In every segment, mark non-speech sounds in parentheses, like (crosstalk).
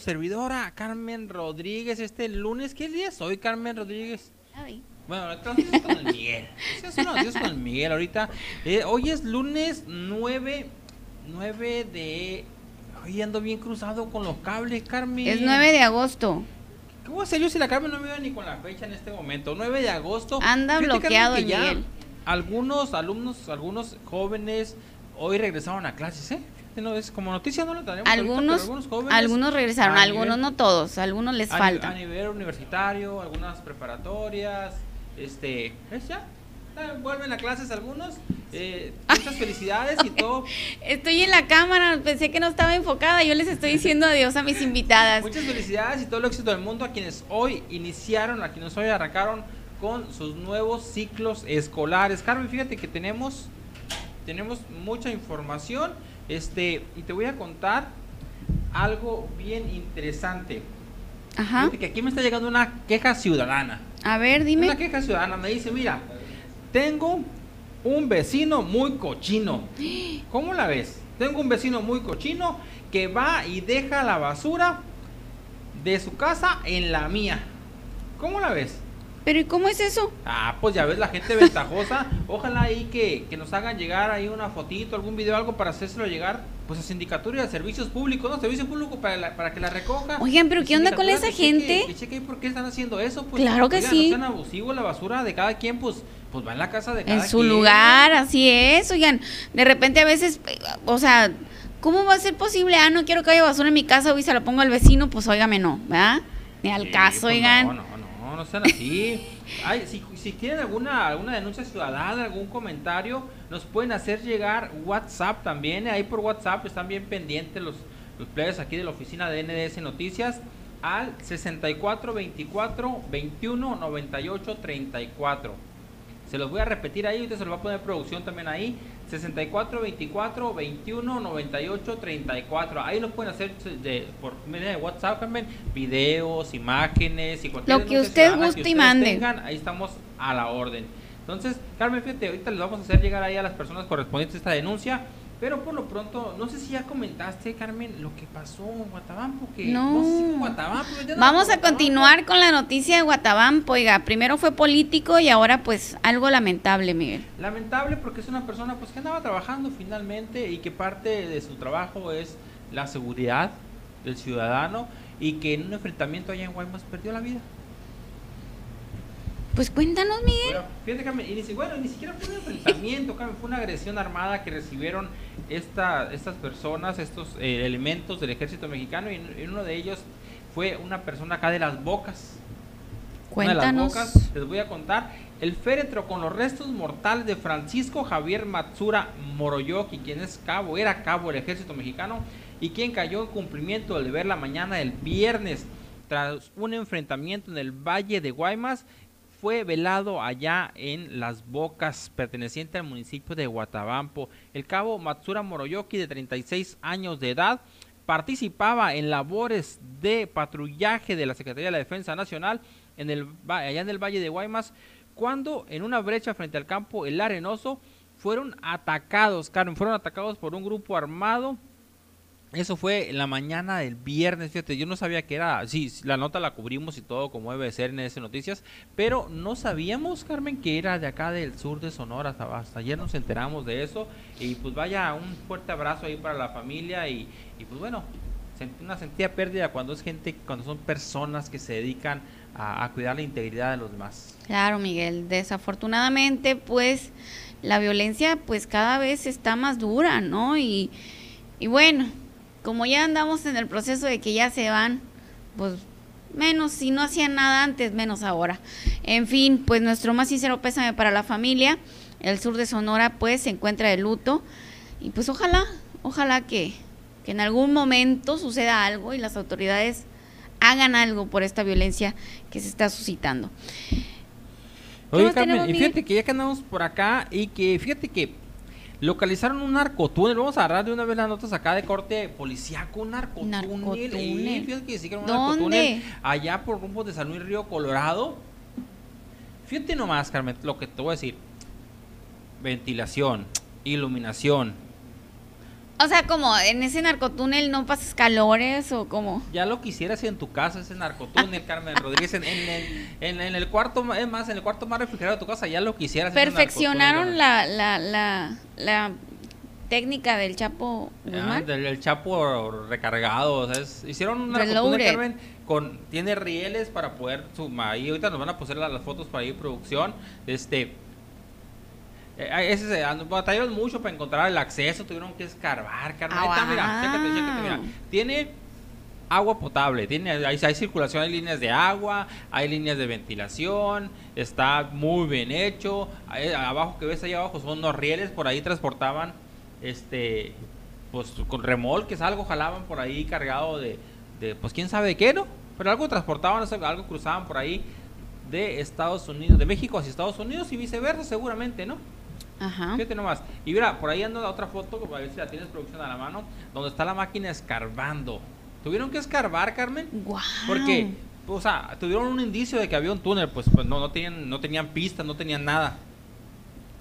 servidora Carmen Rodríguez este lunes. ¿Qué día es hoy, Carmen Rodríguez? Ay. Bueno, entonces con el Miguel. Es con el Miguel ahorita. Eh, hoy es lunes 9, 9 de... Hoy ando bien cruzado con los cables, Carmen. Es 9 de agosto. ¿Cómo hacer yo si la Carmen no me veo ni con la fecha en este momento? 9 de agosto. Anda bloqueado Miguel. Algunos alumnos, algunos jóvenes hoy regresaron a clases, ¿eh? No, es como noticia no lo tenemos. ahorita, Algunos, algunos jóvenes algunos regresaron, algunos nivel- no todos, algunos les a, falta. A nivel universitario, algunas preparatorias, este, ¿es ya? Vuelven a clases algunos. eh, muchas felicidades y todo. (laughs) Estoy en la cámara, pensé que no estaba enfocada, yo les estoy diciendo adiós a mis invitadas. (laughs) Muchas felicidades y todo el éxito del mundo a quienes hoy iniciaron, a quienes hoy arrancaron con sus nuevos ciclos escolares. Carmen, fíjate que tenemos, tenemos mucha información este, y te voy a contar algo bien interesante. Ajá. Fíjate que aquí me está llegando una queja ciudadana. A ver, Una dime. queja ciudadana me dice, mira, tengo un vecino muy cochino. (gasps) ¿Cómo la ves? Tengo un vecino muy cochino que va y deja la basura de su casa en la mía. ¿Cómo la ves? Pero ¿y cómo es eso? Ah, pues ya ves la gente ventajosa. Ojalá ahí que, que nos hagan llegar ahí una fotito, algún video, algo para hacérselo llegar pues a sindicatura y a servicios públicos, ¿no? Servicio público para, la- para que la recoja. Oigan, pero ¿qué onda con esa que cheque- gente? que cheque por qué están haciendo eso, pues. Claro que Oigan, sí. No sean abusivos, la basura de cada quien, pues, pues va en la casa de cada En su quien. lugar, así es. Oigan, de repente a veces, o sea, ¿cómo va a ser posible? Ah, no quiero que haya basura en mi casa, hoy se la pongo al vecino, pues óigame, no, ¿verdad? Ni al Sí, caso, pues, oigan. No, no, no, sean así. Ay, si, si tienen alguna, alguna denuncia ciudadana, algún comentario, nos pueden hacer llegar WhatsApp también. Ahí por WhatsApp están bien pendientes los, los players aquí de la oficina de NDS Noticias al 64 24 21 98 34. Se los voy a repetir ahí, usted se lo va a poner producción también ahí. 64 24 21 98 34. Ahí lo pueden hacer de, por medio de WhatsApp también. Videos, imágenes y cualquier Lo que usted guste y mande. tengan, ahí estamos a la orden. Entonces, Carmen, fíjate, ahorita les vamos a hacer llegar ahí a las personas correspondientes esta denuncia. Pero por lo pronto, no sé si ya comentaste, Carmen, lo que pasó en Guatabampo. Que, No. Guatabampo, Vamos a continuar con la noticia de Guatabampo. Oiga, primero fue político y ahora pues algo lamentable, Miguel. Lamentable porque es una persona pues que andaba trabajando finalmente y que parte de su trabajo es la seguridad del ciudadano y que en un enfrentamiento allá en Guaymas perdió la vida. Pues cuéntanos, Miguel. Bueno, fíjate y ni, bueno, ni siquiera fue un enfrentamiento, fue una agresión armada que recibieron esta, estas personas, estos eh, elementos del ejército mexicano y, y uno de ellos fue una persona acá de las bocas. Una de las Cuéntanos. bocas, les voy a contar. El féretro con los restos mortales de Francisco Javier Matsura Moroyoki, quien es cabo, era cabo del ejército mexicano y quien cayó en cumplimiento del deber la mañana del viernes tras un enfrentamiento en el Valle de Guaymas. Fue velado allá en Las Bocas, perteneciente al municipio de Guatabampo. El cabo Matsura Moroyoki, de 36 años de edad, participaba en labores de patrullaje de la Secretaría de la Defensa Nacional en el, allá en el Valle de Guaymas, cuando en una brecha frente al campo El Arenoso fueron atacados, Carmen, fueron atacados por un grupo armado. Eso fue en la mañana del viernes, fíjate, yo no sabía que era, sí, la nota la cubrimos y todo como debe de ser en ese noticias, pero no sabíamos, Carmen, que era de acá del sur de Sonora, hasta, ayer nos enteramos de eso, y pues vaya, un fuerte abrazo ahí para la familia y, y pues bueno, una sentida pérdida cuando es gente, cuando son personas que se dedican a, a cuidar la integridad de los demás. Claro, Miguel. Desafortunadamente, pues la violencia pues cada vez está más dura, ¿no? Y, y bueno, como ya andamos en el proceso de que ya se van, pues menos, si no hacían nada antes, menos ahora. En fin, pues nuestro más sincero pésame para la familia. El sur de Sonora pues se encuentra de luto y pues ojalá, ojalá que, que en algún momento suceda algo y las autoridades hagan algo por esta violencia que se está suscitando. ¿Qué Oye, Carmen, y fíjate que ya que andamos por acá y que fíjate que localizaron un narcotúnel. Vamos a agarrar de una vez las notas acá de corte policíaco, un narcotúnel. Narcotúnel. Eh, fíjate que sí que era un ¿Dónde? narcotúnel allá por rumbo de San Luis Río Colorado. Fíjate nomás, Carmen, lo que te voy a decir. Ventilación, iluminación, O sea, como en ese narcotúnel no pasas calores o como. Ya lo quisieras en tu casa, ese narcotúnel, (laughs) Carmen Rodríguez, en, en, en, el cuarto, es más, en el cuarto más refrigerado de tu casa, ya lo quisieras. Perfeccionaron la, la, la, la técnica del Chapo ah, del, Chapo recargado, o sea, hicieron un narcotúnel, Carmen, con, tiene rieles para poder sumar, ahí ahorita nos van a poner las, fotos para ir producción, este eh, ese, batallaron mucho para encontrar el acceso, tuvieron que escarbar, Carmen. Ah, mira, Tiene agua potable, tiene, hay, hay, circulación, hay líneas de agua, hay líneas de ventilación, está muy bien hecho. abajo que ves ahí abajo son unos rieles, por ahí transportaban, este, pues con remolques, algo jalaban por ahí cargado de, de pues quién sabe qué, ¿no? Pero algo transportaban, algo cruzaban por ahí de Estados Unidos, de México hacia Estados Unidos y viceversa seguramente, ¿no? Ajá. Fíjate nomás. Y mira, por ahí anda la otra foto, para ver si la tienes producción a la mano, donde está la máquina escarbando. ¿Tuvieron que escarbar, Carmen? Wow. Porque, o sea, tuvieron un indicio de que había un túnel, pues, pues no, no, tenían, no tenían pistas, no tenían nada.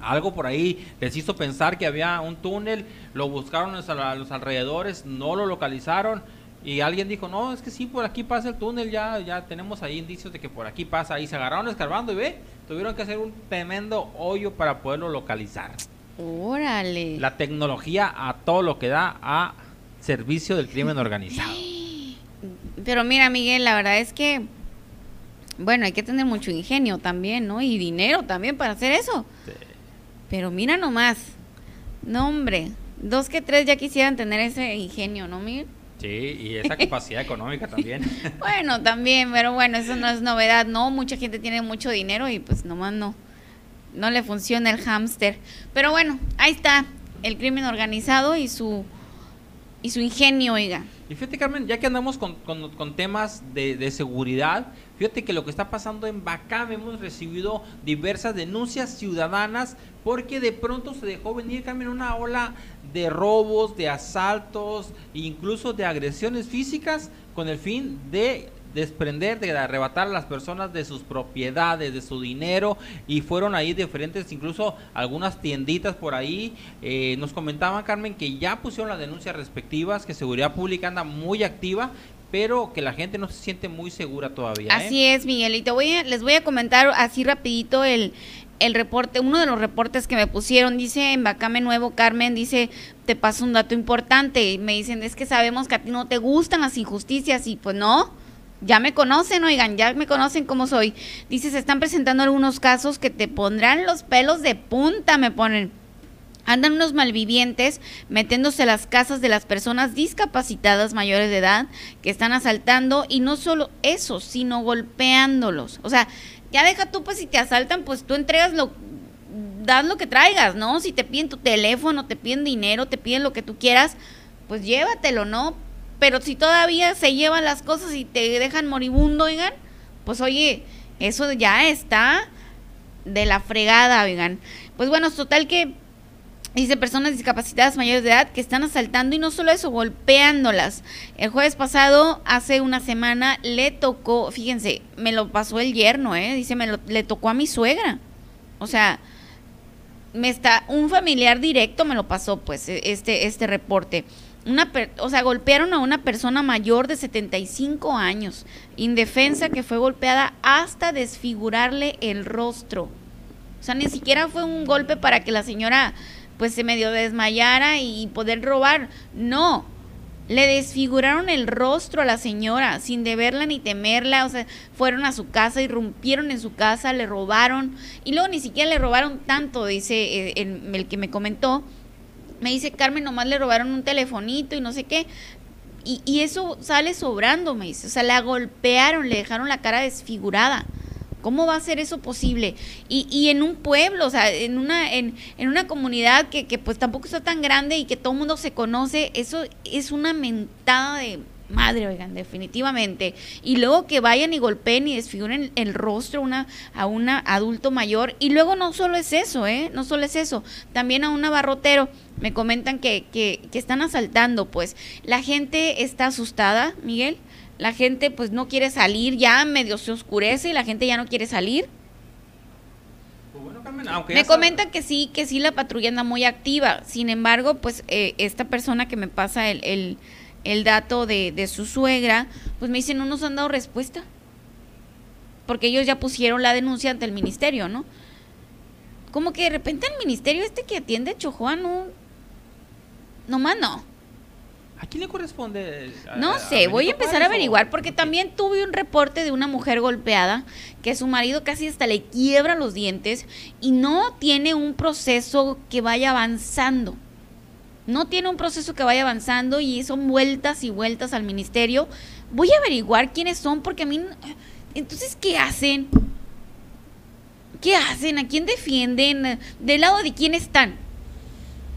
Algo por ahí les hizo pensar que había un túnel, lo buscaron a los alrededores, no lo localizaron y alguien dijo, no, es que sí, por aquí pasa el túnel, ya, ya tenemos ahí indicios de que por aquí pasa. Y se agarraron escarbando y ve, tuvieron que hacer un tremendo hoyo para poderlo localizar. Órale. La tecnología a todo lo que da a servicio del crimen organizado. Pero mira, Miguel, la verdad es que, bueno, hay que tener mucho ingenio también, ¿no? Y dinero también para hacer eso. Pero mira nomás, no hombre, dos que tres ya quisieran tener ese ingenio, ¿no, Miguel? Sí, y esa capacidad económica también. (laughs) bueno, también, pero bueno, eso no es novedad, ¿no? Mucha gente tiene mucho dinero y pues nomás no, no le funciona el hámster. Pero bueno, ahí está el crimen organizado y su, y su ingenio, oiga. Y fíjate, Carmen, ya que andamos con, temas de, de, seguridad, fíjate que lo que está pasando en Bacam, hemos recibido diversas denuncias ciudadanas porque de pronto se dejó venir, Carmen, una ola de robos, de asaltos, incluso de agresiones físicas con el fin de desprender, de arrebatar a las personas de sus propiedades, de su dinero y fueron ahí diferentes, incluso algunas tienditas por ahí. Eh, nos comentaban, Carmen, que ya pusieron las denuncias respectivas, que Seguridad Pública anda muy activa, pero que la gente no se siente muy segura todavía. ¿eh? Así es, Miguel. Y te voy les voy a comentar así rapidito el, el reporte, uno de los reportes que me pusieron, dice en Bacame Nuevo, Carmen, dice, te paso un dato importante, y me dicen, es que sabemos que a ti no te gustan las injusticias, y pues no, ya me conocen, oigan, ya me conocen cómo soy. Dice, se están presentando algunos casos que te pondrán los pelos de punta, me ponen. Andan unos malvivientes metiéndose a las casas de las personas discapacitadas mayores de edad que están asaltando y no solo eso, sino golpeándolos. O sea, ya deja tú, pues si te asaltan, pues tú entregas lo, das lo que traigas, ¿no? Si te piden tu teléfono, te piden dinero, te piden lo que tú quieras, pues llévatelo, ¿no? Pero si todavía se llevan las cosas y te dejan moribundo, oigan, pues oye, eso ya está de la fregada, oigan. Pues bueno, total que Dice personas discapacitadas mayores de edad que están asaltando y no solo eso, golpeándolas. El jueves pasado, hace una semana, le tocó, fíjense, me lo pasó el yerno, ¿eh? Dice, me lo, le tocó a mi suegra. O sea, me está, un familiar directo me lo pasó, pues, e, este, este reporte. Una o sea, golpearon a una persona mayor de 75 años, indefensa, que fue golpeada hasta desfigurarle el rostro. O sea, ni siquiera fue un golpe para que la señora pues se medio desmayara y poder robar. No, le desfiguraron el rostro a la señora sin deberla ni temerla, o sea, fueron a su casa, irrumpieron en su casa, le robaron y luego ni siquiera le robaron tanto, dice eh, el que me comentó. Me dice, Carmen, nomás le robaron un telefonito y no sé qué. Y, y eso sale sobrando, me dice. O sea, la golpearon, le dejaron la cara desfigurada. ¿Cómo va a ser eso posible? Y, y en un pueblo, o sea, en una, en, en una comunidad que, que, pues tampoco está tan grande y que todo el mundo se conoce, eso es una mentada de madre, oigan, definitivamente. Y luego que vayan y golpeen y desfiguren el rostro una, a un adulto mayor. Y luego no solo es eso, ¿eh? No solo es eso, también a un abarrotero. Me comentan que, que, que están asaltando, pues. La gente está asustada, Miguel la gente pues no quiere salir, ya medio se oscurece y la gente ya no quiere salir. Pues aunque me comentan que sí, que sí la patrulla anda muy activa. Sin embargo, pues eh, esta persona que me pasa el, el, dato de, de, su suegra, pues me dice, no nos han dado respuesta. Porque ellos ya pusieron la denuncia ante el ministerio, ¿no? Como que de repente el ministerio este que atiende a Chojoa no... Nomás no. ¿A quién le corresponde? no sé, voy a empezar a averiguar porque también tuve un reporte de una mujer golpeada que su marido casi hasta le quiebra los dientes y no tiene un proceso que vaya avanzando. No tiene un proceso que vaya avanzando y son vueltas y vueltas al ministerio. Voy a averiguar quiénes son porque a mí... Entonces, ¿qué hacen? ¿Qué hacen? ¿A quién defienden? ¿Del lado de quién están?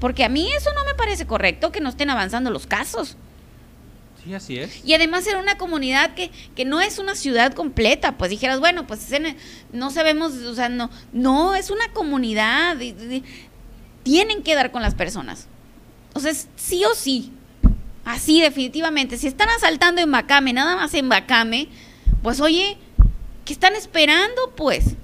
Porque a mí eso no me parece correcto, que no estén avanzando los casos. Sí, así es. Y además era una comunidad que, que no es una ciudad completa, pues dijeras, bueno, pues no sabemos, o sea, no, no, es una comunidad, tienen que dar con las personas. O sea, sí o sí, así definitivamente, si están asaltando en Bacame, nada más en Bacame, pues oye, ¿qué están esperando pues?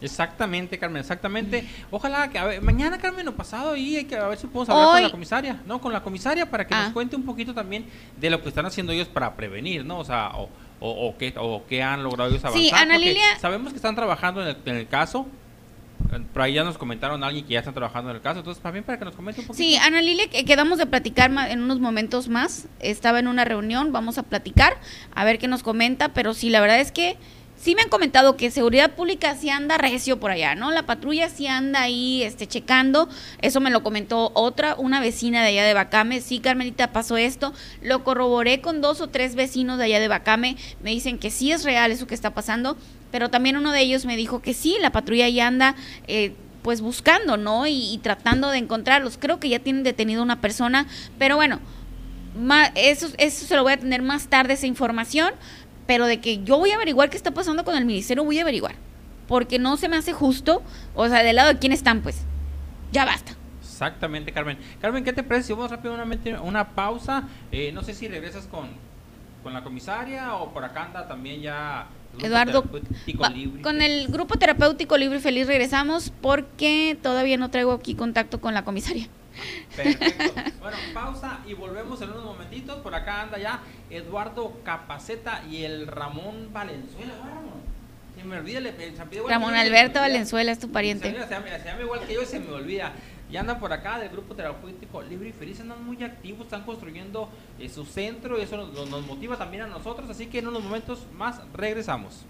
Exactamente, Carmen, exactamente. Ojalá que a ver, mañana, Carmen, o pasado, y hay que a ver si podemos hablar con la comisaria, ¿no? Con la comisaria para que nos ah. cuente un poquito también de lo que están haciendo ellos para prevenir, ¿no? O sea, o, o, qué, o qué han logrado ellos avanzar. Sí, Ana Lilia. Sabemos que están trabajando en el, en el caso, por ahí ya nos comentaron alguien que ya están trabajando en el caso, entonces también para que nos comente un poquito. Sí, Ana Lilia, quedamos de platicar en unos momentos más. Estaba en una reunión, vamos a platicar, a ver qué nos comenta, pero sí, la verdad es que sí me han comentado que seguridad pública sí anda recio por allá, ¿no? La patrulla sí anda ahí este, checando. Eso me lo comentó otra, una vecina de allá de Bacame. Sí, Carmelita, pasó esto. Lo corroboré con dos o tres vecinos de allá de Bacame. Me dicen que sí es real eso que está pasando. Pero también uno de ellos me dijo que sí, la patrulla ya anda... Eh, pues buscando, ¿no? Y, tratando de encontrarlos. Creo que ya tienen detenido una persona, pero bueno, eso, eso se lo voy a tener más tarde, esa información pero de que yo voy a averiguar qué está pasando con el ministerio, voy a averiguar. Porque no se me hace justo, o sea, del lado de quién están, pues. Ya basta. Exactamente, Carmen. Carmen, ¿qué te parece? Vamos rápidamente una pausa. Eh, no sé si regresas con, con la comisaria o por acá anda también ya Eduardo, con el grupo terapéutico libre y feliz regresamos porque todavía no traigo aquí contacto con la comisaria. Perfecto. (laughs) Bueno, pausa y volvemos en unos momentitos. Por acá anda ya Eduardo Capaceta y el Ramón Valenzuela. Se me olvida, Ramón Alberto Valenzuela es tu pariente. Se, llama, igual que yo y se me olvida. Y andan por acá del grupo terapéutico Libre y Feliz, andan muy activos, están construyendo eh, su centro y eso nos motiva también a nosotros. Así que en unos momentos más regresamos.